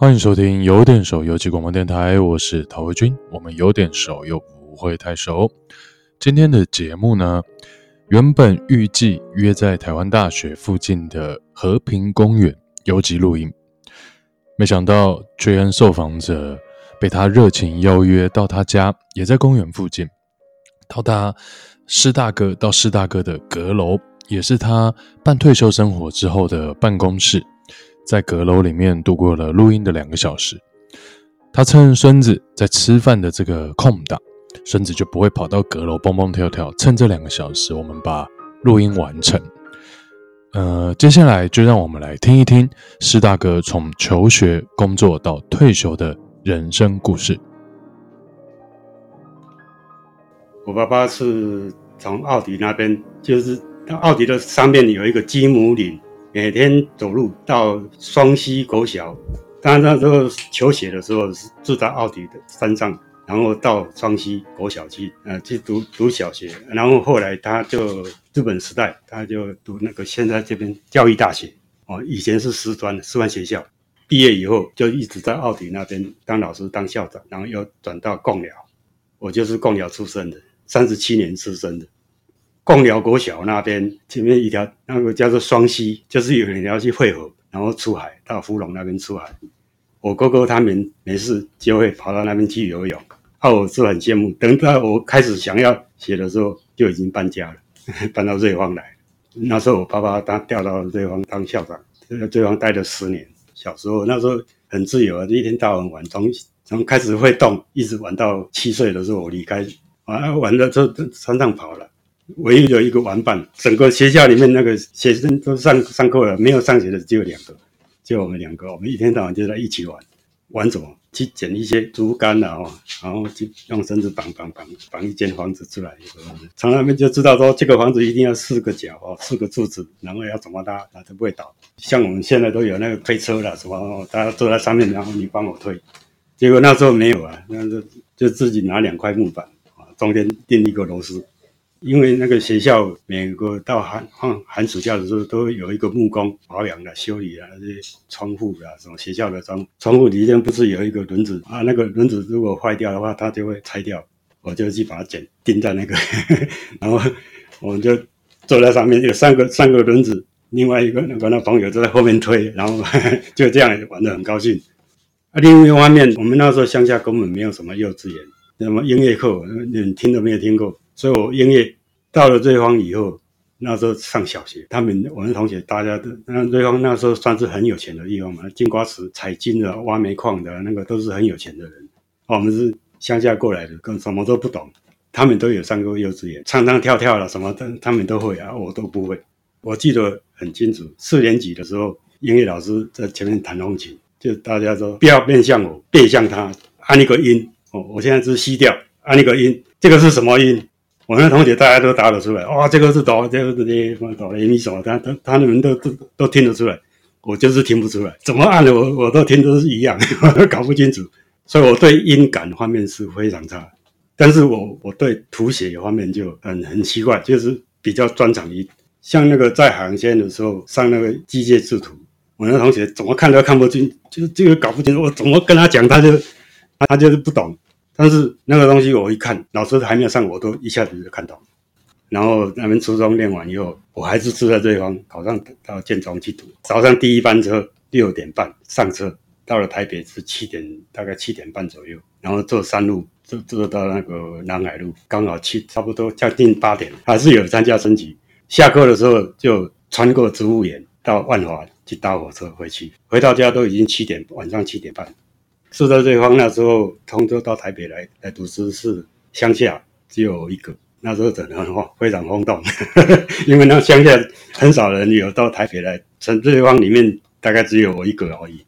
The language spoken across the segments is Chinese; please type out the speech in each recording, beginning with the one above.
欢迎收听有点熟游记广播电台，我是陶维军。我们有点熟又不会太熟。今天的节目呢，原本预计约在台湾大学附近的和平公园游击录音，没想到追恩受访者被他热情邀约到他家，也在公园附近，到他师大哥到师大哥的阁楼，也是他半退休生活之后的办公室。在阁楼里面度过了录音的两个小时，他趁孙子在吃饭的这个空档，孙子就不会跑到阁楼蹦蹦跳跳。趁这两个小时，我们把录音完成。呃，接下来就让我们来听一听师大哥从求学、工作到退休的人生故事。我爸爸是从奥迪那边，就是奥迪的上面有一个鸡母岭。每天走路到双溪国小，当然那时候求学的时候是住在奥迪的山上，然后到双溪国小去，呃，去读读小学。然后后来他就日本时代，他就读那个现在这边教育大学，哦，以前是师专师范学校。毕业以后就一直在奥迪那边当老师当校长，然后又转到贡寮，我就是贡寮出生的，三十七年出生的。凤寮国小那边前面一条那个叫做双溪，就是有人要去汇合，然后出海到福隆那边出海。我哥哥他们没事就会跑到那边去游泳，啊，我是很羡慕。等到我开始想要写的时候，就已经搬家了，搬到瑞芳来。那时候我爸爸他调到瑞芳当校长，在瑞芳待了十年。小时候那时候很自由啊，一天到晚玩，从从开始会动，一直玩到七岁的时候我离开，啊，玩了之后山上跑了。唯一的一个玩伴，整个学校里面那个学生都上上课了，没有上学的只有两个，就我们两个，我们一天到晚就在一起玩，玩什么？去捡一些竹竿啊，然后去用绳子绑绑绑绑一间房子出来。从那边就知道说，这个房子一定要四个角哦，四个柱子，然后要怎么搭，它都不会倒。像我们现在都有那个推车了，什么大家坐在上面，然后你帮我推。结果那时候没有啊，那就就自己拿两块木板啊，中间钉一个螺丝。因为那个学校每个到寒放寒暑假的时候，都有一个木工保养的、修理啊，这些窗户啊，什么学校的窗窗户里面不是有一个轮子啊？那个轮子如果坏掉的话，它就会拆掉，我就去把它剪钉在那个，然后我们就坐在上面，有三个三个轮子，另外一个那个那朋友就在后面推，然后就这样玩得很高兴。啊，另一方面，我们那时候乡下根本没有什么幼稚园，那么音乐课，你听都没有听过。所以我音乐到了瑞芳以后，那时候上小学，他们我们同学大家都那瑞芳那时候算是很有钱的地方嘛，金瓜石采金的、挖煤矿的那个都是很有钱的人。我们是乡下过来的，跟什么都不懂，他们都有上过幼稚园，唱唱跳跳了什么的，他们都会啊，我都不会。我记得很清楚，四年级的时候，音乐老师在前面弹钢琴，就大家说不要面向我，背向他，按一个音哦，我现在是 C 调，按一个音，这个是什么音？我那同学大家都答得出来，哇，这个是哆，这个是这什么哆来咪嗦，他他他们都都都听得出来，我就是听不出来，怎么按的我我都听都是一样，我都搞不清楚，所以我对音感方面是非常差，但是我我对图写方面就很很奇怪，就是比较专长于，像那个在海洋线的时候上那个机械制图，我那同学怎么看都看不清，就是这个搞不清楚，我怎么跟他讲，他就他就是不懂。但是那个东西我一看，老师还没有上，我都一下子就看懂。然后那边初中练完以后，我还是住在这地方，考上到建中去读。早上第一班车六点半上车，到了台北是七点，大概七点半左右。然后坐山路，坐坐到那个南海路，刚好七差不多将近八点，还是有参加升旗。下课的时候就穿过植物园到万华去搭火车回去，回到家都已经七点，晚上七点半。住在瑞芳那时候，通州到台北来来读书是乡下只有一个，那时候真的很非常轰动，因为那乡下很少人有到台北来，在瑞芳里面大概只有我一个而已。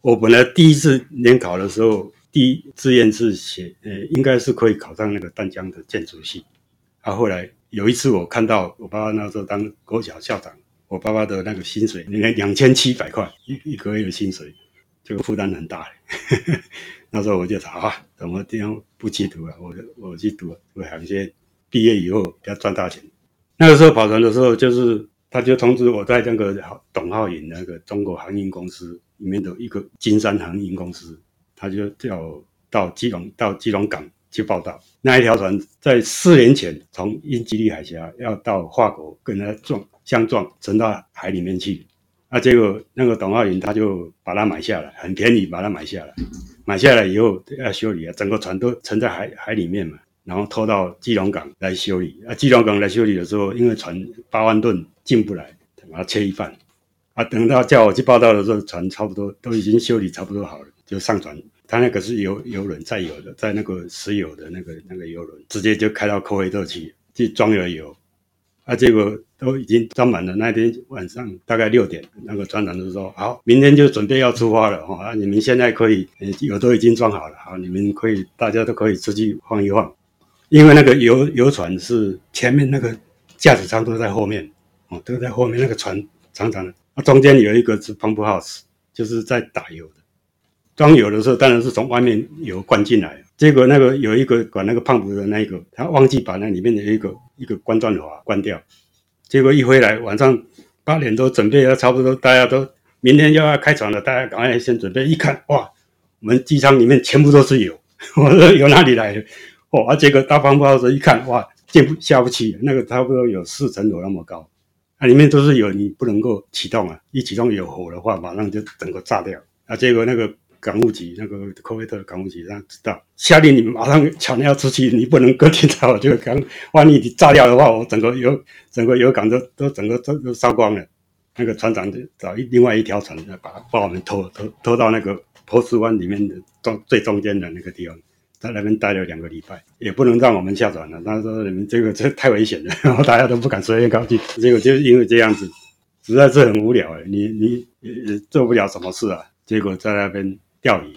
我本来第一次联考的时候，第一志愿是写，呃，应该是可以考上那个淡江的建筑系。啊，后来有一次我看到我爸爸那时候当国小校长，我爸爸的那个薪水，你看两千七百块一一个月的薪水。这个负担很大，那时候我就查啊，怎么这样不去读啊？我我去读，我想先毕业以后要赚大钱。那个时候跑船的时候，就是他就通知我在那个董浩颖那个中国航运公司里面的一个金山航运公司，他就叫我到基隆到基隆港去报到。那一条船在四年前从英吉利海峡要到法国跟他撞相撞，沉到海里面去。啊，结果那个董浩云他就把它买下来，很便宜把它买下来。买下来以后要修理啊，整个船都沉在海海里面嘛。然后拖到基隆港来修理啊，基隆港来修理的时候，因为船八万吨进不来，把它切一半。啊，等到叫我去报到的时候，船差不多都已经修理差不多好了，就上船。他那个是油油轮载油的，在那个石油的那个那个油轮，直接就开到科威特去去装了油。啊，结果都已经装满了。那天晚上大概六点，那个船长就说：“好，明天就准备要出发了哈，啊，你们现在可以油都已经装好了，好，你们可以大家都可以出去晃一晃。”因为那个游游船是前面那个驾驶舱都在后面，哦，都在后面那个船长长的，啊，中间有一个是 pump house，就是在打油的。装油的时候当然是从外面油灌进来，结果那个有一个管那个胖子的那一个，他忘记把那里面的一个一个关钻阀关掉，结果一回来晚上八点多准备要差不多大家都明天就要开船了，大家赶快先准备，一看哇，我们机舱里面全部都是油，我说油哪里来的？哦，啊，结果大方包子一看，哇，进不下不去，那个差不多有四层楼那么高，那、里面都是油，你不能够启动啊，一启动有火的话，马上就整个炸掉。啊，结果那个港务局，那个科威特港务局他知道，下令你们马上抢要出去，你不能搁停在我就刚，万一你炸掉的话，我整个油整个油港都都整个都都烧光了。那个船长就找一另外一条船，把把我们拖拖拖到那个波斯湾里面的中最中间的那个地方。在那边待了两个礼拜，也不能让我们下船了。他说：“你们这个这太危险了，然后大家都不敢随便靠近。结果就是因为这样子，实在是很无聊哎，你你也做不了什么事啊。结果在那边钓鱼，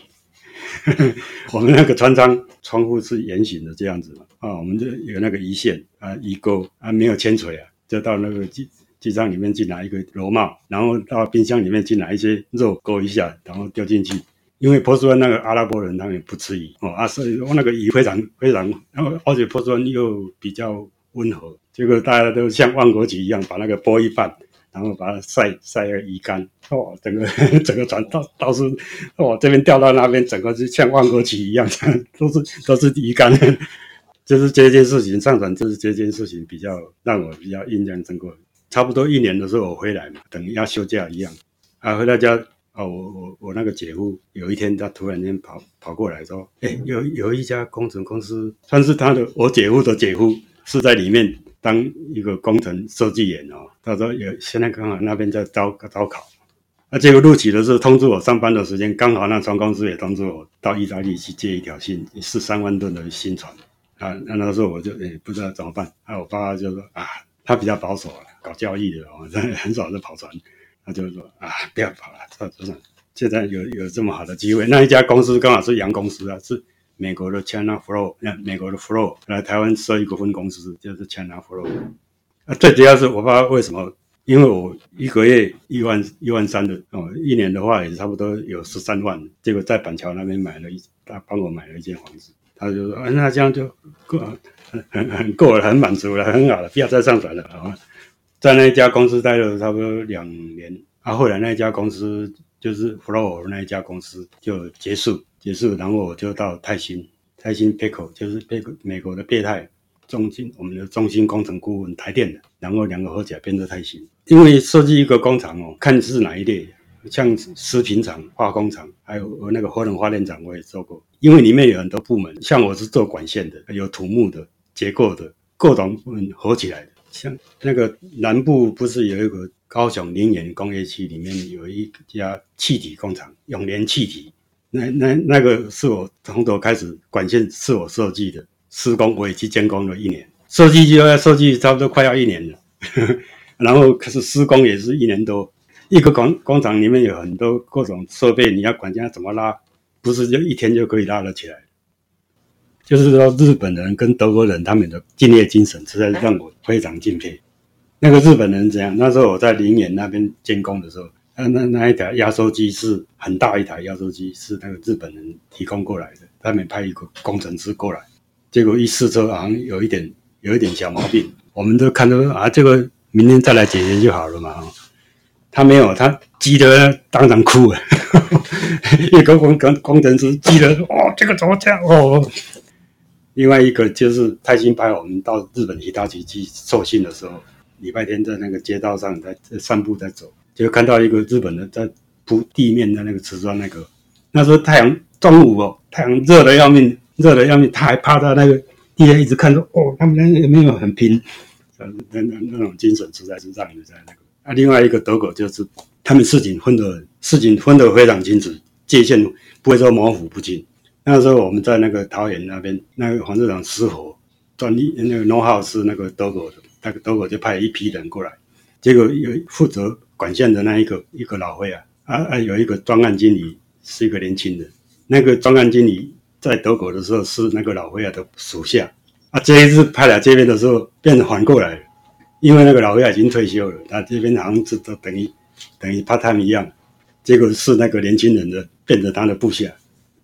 我们那个船舱窗户是圆形的这样子嘛，啊，我们就有那个鱼线啊，鱼钩啊，没有铅锤啊，就到那个机机舱里面去拿一个螺帽，然后到冰箱里面去拿一些肉勾一下，然后丢进去。”因为波斯湾那个阿拉伯人他们不吃鱼哦啊，所以那个鱼非常非常，然后而且波斯湾又比较温和，结果大家都像万国旗一样把那个剥一半，然后把它晒晒个鱼干。哦，整个整个船到到处哦这边掉到那边，整个就像万国旗一样，都是都是鱼竿，就是这件事情上船，就是这件事情比较让我比较印象深刻。差不多一年的时候我回来嘛，等要休假一样啊，回到家。哦，我我我那个姐夫有一天他突然间跑跑过来说：“哎，有有一家工程公司，算是他的我姐夫的姐夫是在里面当一个工程设计员哦。”他说有现在刚好那边在招招考，那结果录取的时候通知我上班的时间，刚好那船公司也通知我到意大利去借一条新是三万吨的新船啊。那那时候我就哎不知道怎么办，啊，我爸爸就说啊，他比较保守，搞教育的哦，很少在跑船。他就说啊，不要跑了，这这现在有有这么好的机会，那一家公司刚好是洋公司啊，是美国的 China Flow，那美国的 Flow 来台湾设一个分公司，就是 China Flow。啊，最主要是我爸爸为什么，因为我一个月一万一万三的哦，一年的话也差不多有十三万，结果在板桥那边买了一，他帮我买了一间房子，他就说啊，那这样就够很很很够了，很满足了，很好了，不要再上船了啊。在那一家公司待了差不多两年，啊，后来那一家公司就是 Flow 那一家公司就结束，结束，然后我就到泰兴，泰兴 Peko 就是 Pico 美国的贝泰中心，我们的中心工程顾问台电的，然后两个合起来变成泰兴。因为设计一个工厂哦，看是哪一类，像食品厂、化工厂，还有那个核能发电厂，我也做过。因为里面有很多部门，像我是做管线的，有土木的、结构的，各种部门合起来的。像那个南部不是有一个高雄林园工业区里面有一家气体工厂永联气体，那那那个是我从头开始管线是我设计的，施工我也去监工了一年，设计就要设计差不多快要一年了，然后可是施工也是一年多，一个工工厂里面有很多各种设备，你要管家怎么拉，不是就一天就可以拉得起来。就是说，日本人跟德国人他们的敬业精神实在是让我非常敬佩。那个日本人怎样？那时候我在林园那边监工的时候，那那那一台压缩机是很大一台压缩机，是那个日本人提供过来的。他们派一个工程师过来，结果一试车好像有一点有一点小毛病，我们都看到啊，这个明天再来解决就好了嘛。他没有，他急得当场哭了。一个工工工程师急得哦，这个怎么这样哦？另外一个就是泰兴派我们到日本其他奇迹受训的时候，礼拜天在那个街道上在散步在走，就看到一个日本的在铺地面的那个瓷砖那个。那时候太阳中午哦，太阳热得要命，热得要命，他还趴在那个地下一直看着哦，他们那有没有很拼？那那那种精神实在是让人在那个。啊，另外一个德国就是他们事情分得事情分得非常清楚，界限不会说模糊不清。那时候我们在那个桃园那边，那个黄市长失火，专利那个 know how 是那个德国的，那个德国就派一批人过来，结果有负责管线的那一个一个老灰啊，啊啊有一个专案经理是一个年轻人，那个专案经理在德国的时候是那个老灰啊的属下，啊这一次派来这边的时候变成反过来了，因为那个老灰啊已经退休了，他这边好像是都等于等于 part time 一样，结果是那个年轻人的变成他的部下。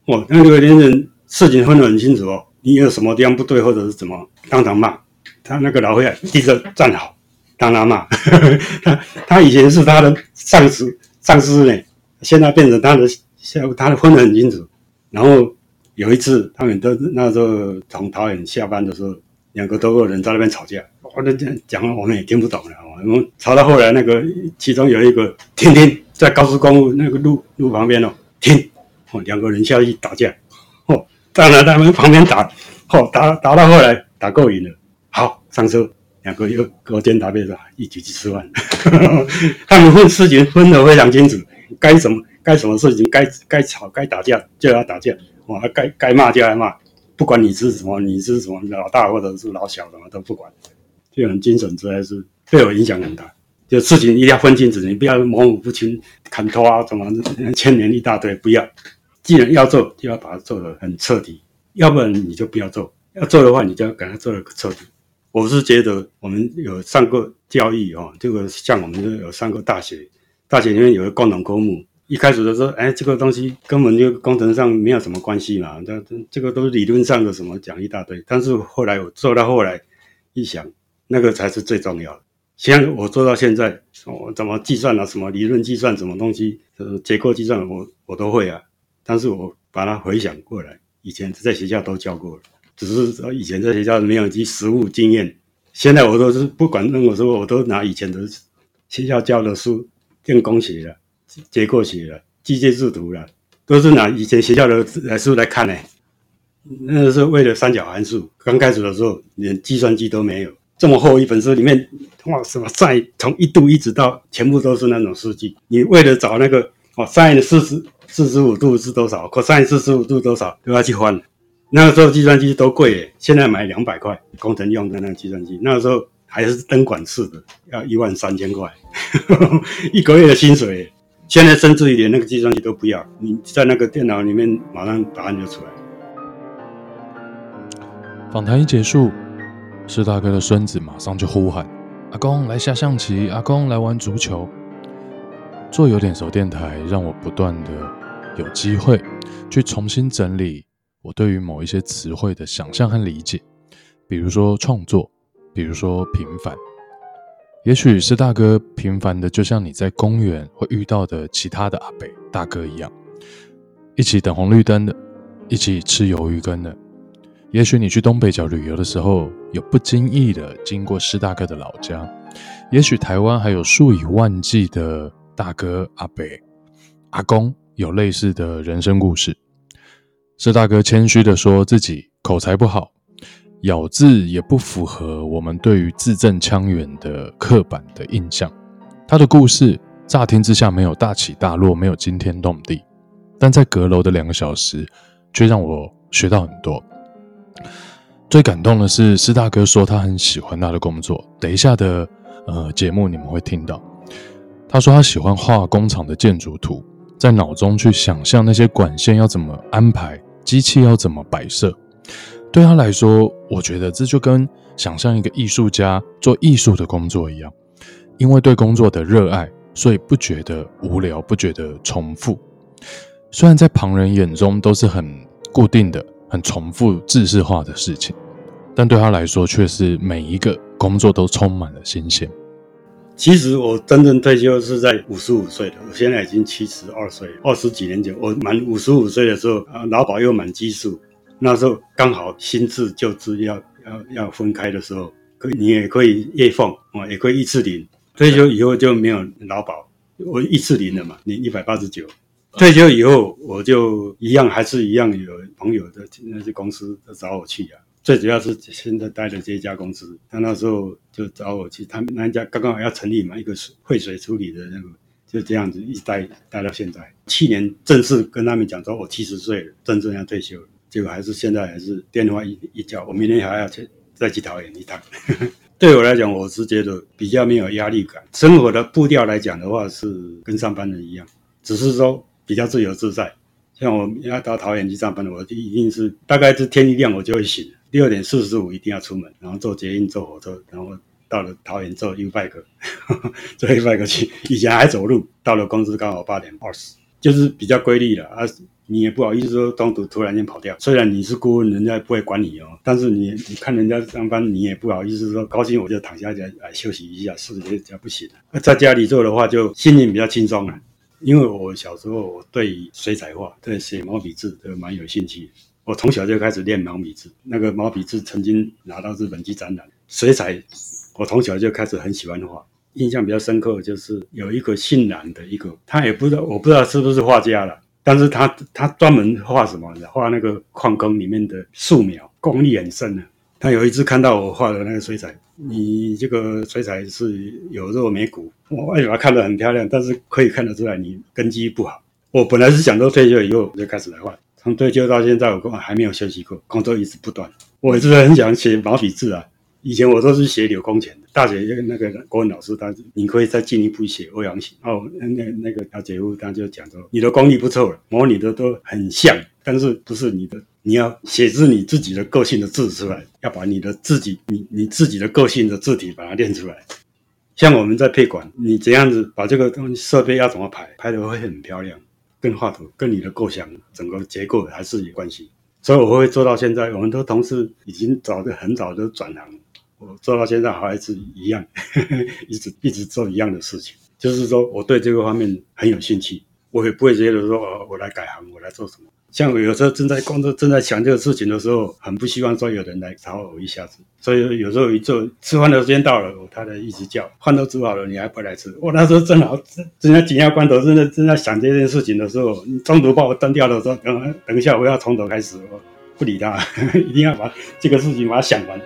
哦，那个年轻人事情分得很清楚哦。你有什么地方不对，或者是怎么，当场骂他。那个老会啊，立刻站好，当他骂。他他以前是他的上司，上司呢，现在变成他的下，他的分得很清楚。然后有一次，他们都那时候从桃园下班的时候，两个多个人在那边吵架。我那讲讲，我们也听不懂了。我们吵到后来，那个其中有一个听听，在高速公路那个路路旁边哦，听。哦，两个人下去打架，哦，站在他们旁边打，哦，打打到后来打够瘾了，好上车，两个又勾肩搭背的一起去吃饭。他们分事情分得非常清楚，该什么该什么事情，该该吵该打架就要打架，哦，该该骂就要骂，不管你是什么，你是什么老大或者是老小，什么都不管，这种精神实在是对我影响很大。就事情一定要分清楚，你不要模糊不清，砍头啊，什么牵连一大堆，不要。既然要做，就要把它做得很彻底，要不然你就不要做。要做的话，你就要给它做得彻底。我是觉得我们有上过教育哦，这个像我们有上过大学，大学里面有个共同科目，一开始的时候，哎，这个东西根本就工程上没有什么关系嘛，这这个都是理论上的什么讲一大堆。但是后来我做到后来一想，那个才是最重要的。像我做到现在，我怎么计算啊，什么理论计算，什么东西，呃，结构计算，我我都会啊。但是我把它回想过来，以前在学校都教过了，只是说以前在学校没有及实务经验。现在我都是不管任何时候，我都拿以前的学校教的书，电工学了、结构学了、机械制图了，都是拿以前学校的来书来看呢。那个时候为了三角函数，刚开始的时候连计算机都没有，这么厚一本书里面，哇，什么 sin 从一度一直到全部都是那种数据，你为了找那个哦 sin 四十。四十五度是多少？cos 四十五度多少？都要去换。那个时候计算机都贵诶，现在买两百块工程用的那个计算机，那个时候还是灯管式的，要一万三千块，一个月的薪水。现在甚至一点那个计算机都不要，你在那个电脑里面马上答案就出来。访谈一结束，施大哥的孙子马上就呼喊：“阿公来下象棋，阿公来玩足球。”做有点熟电台，让我不断的有机会去重新整理我对于某一些词汇的想象和理解，比如说创作，比如说平凡。也许施大哥平凡的，就像你在公园会遇到的其他的阿伯大哥一样，一起等红绿灯的，一起吃鱿鱼羹的。也许你去东北角旅游的时候，有不经意的经过施大哥的老家。也许台湾还有数以万计的。大哥、阿伯、阿公有类似的人生故事。施大哥谦虚的说自己口才不好，咬字也不符合我们对于字正腔圆的刻板的印象。他的故事乍听之下没有大起大落，没有惊天动地，但在阁楼的两个小时，却让我学到很多。最感动的是，施大哥说他很喜欢他的工作。等一下的呃节目你们会听到。他说他喜欢画工厂的建筑图，在脑中去想象那些管线要怎么安排，机器要怎么摆设。对他来说，我觉得这就跟想象一个艺术家做艺术的工作一样，因为对工作的热爱，所以不觉得无聊，不觉得重复。虽然在旁人眼中都是很固定的、很重复、制式化的事情，但对他来说却是每一个工作都充满了新鲜。其实我真正退休是在五十五岁的，我现在已经七十二岁，二十几年前我满五十五岁的时候，啊，劳保又满基数，那时候刚好新制旧制要要要分开的时候，可你也可以月俸啊，也可以一次领。退休以后就没有劳保，我一次领了嘛，领一百八十九。退休以后我就一样还是一样有朋友的那些公司都找我去啊。最主要是现在待的这一家公司，他那时候就找我去，他们那家刚刚好要成立嘛，一个废水处理的那个，就这样子一直待待到现在。去年正式跟他们讲说，我七十岁了，真正要退休了，结果还是现在还是电话一一叫，我明天还要去再去桃园一趟。对我来讲，我是觉得比较没有压力感，生活的步调来讲的话是跟上班人一样，只是说比较自由自在。像我要到桃园去上班，我就一定是大概是天一亮我就会醒。六点四十五一定要出门，然后坐捷运、坐火车，然后到了桃园坐 U-Bike，坐 U-Bike 去。以前还走路，到了公司刚好八点二十，就是比较规律了啊。你也不好意思说中途突然间跑掉，虽然你是顾问，人家不会管你哦。但是你你看人家上班，你也不好意思说高兴我就躺下来来休息一下，是也这不行。那在家里做的话，就心情比较轻松了。因为我小时候我对水彩画、对写毛笔字都蛮有兴趣。我从小就开始练毛笔字，那个毛笔字曾经拿到日本去展览。水彩，我从小就开始很喜欢画。印象比较深刻就是有一个姓蓝的一个，他也不知道，我不知道是不是画家了，但是他他专门画什么？画那个矿工里面的素描，功力很深的。他有一次看到我画的那个水彩，你这个水彩是有肉没骨，我哎，把它看得很漂亮，但是可以看得出来你根基不好。我本来是想说退休以后就开始来画。从退休到现在，我根本还没有休息过，工作一直不断。我一直很想写毛笔字啊，以前我都是写柳公权的。大学那个国文老师，他你可以再进一步写欧阳行。哦，那那那个小姐夫他就讲说，你的功力不错，模拟的都很像，但是不是你的，你要写出你自己的个性的字出来，要把你的自己，你你自己的个性的字体把它练出来。像我们在配管，你怎样子把这个东西设备要怎么排，排的会很漂亮。跟画图跟你的构想整个结构还是有关系，所以我会做到现在。我们的同事已经早就很早就转行，我做到现在还是一样，呵 呵一直一直做一样的事情。就是说我对这个方面很有兴趣，我也不会觉得说哦，我来改行，我来做什么。像我有时候正在工作、正在想这个事情的时候，很不希望说有人来吵我一下子。所以有时候一做吃饭的时间到了，他的一直叫饭都煮好了，你还不来吃？我那时候正好正在紧要关头，正在正在想这件事情的时候，你中途把我断掉的时候，等等一下我要从头开始，我不理他，一定要把这个事情把它想完。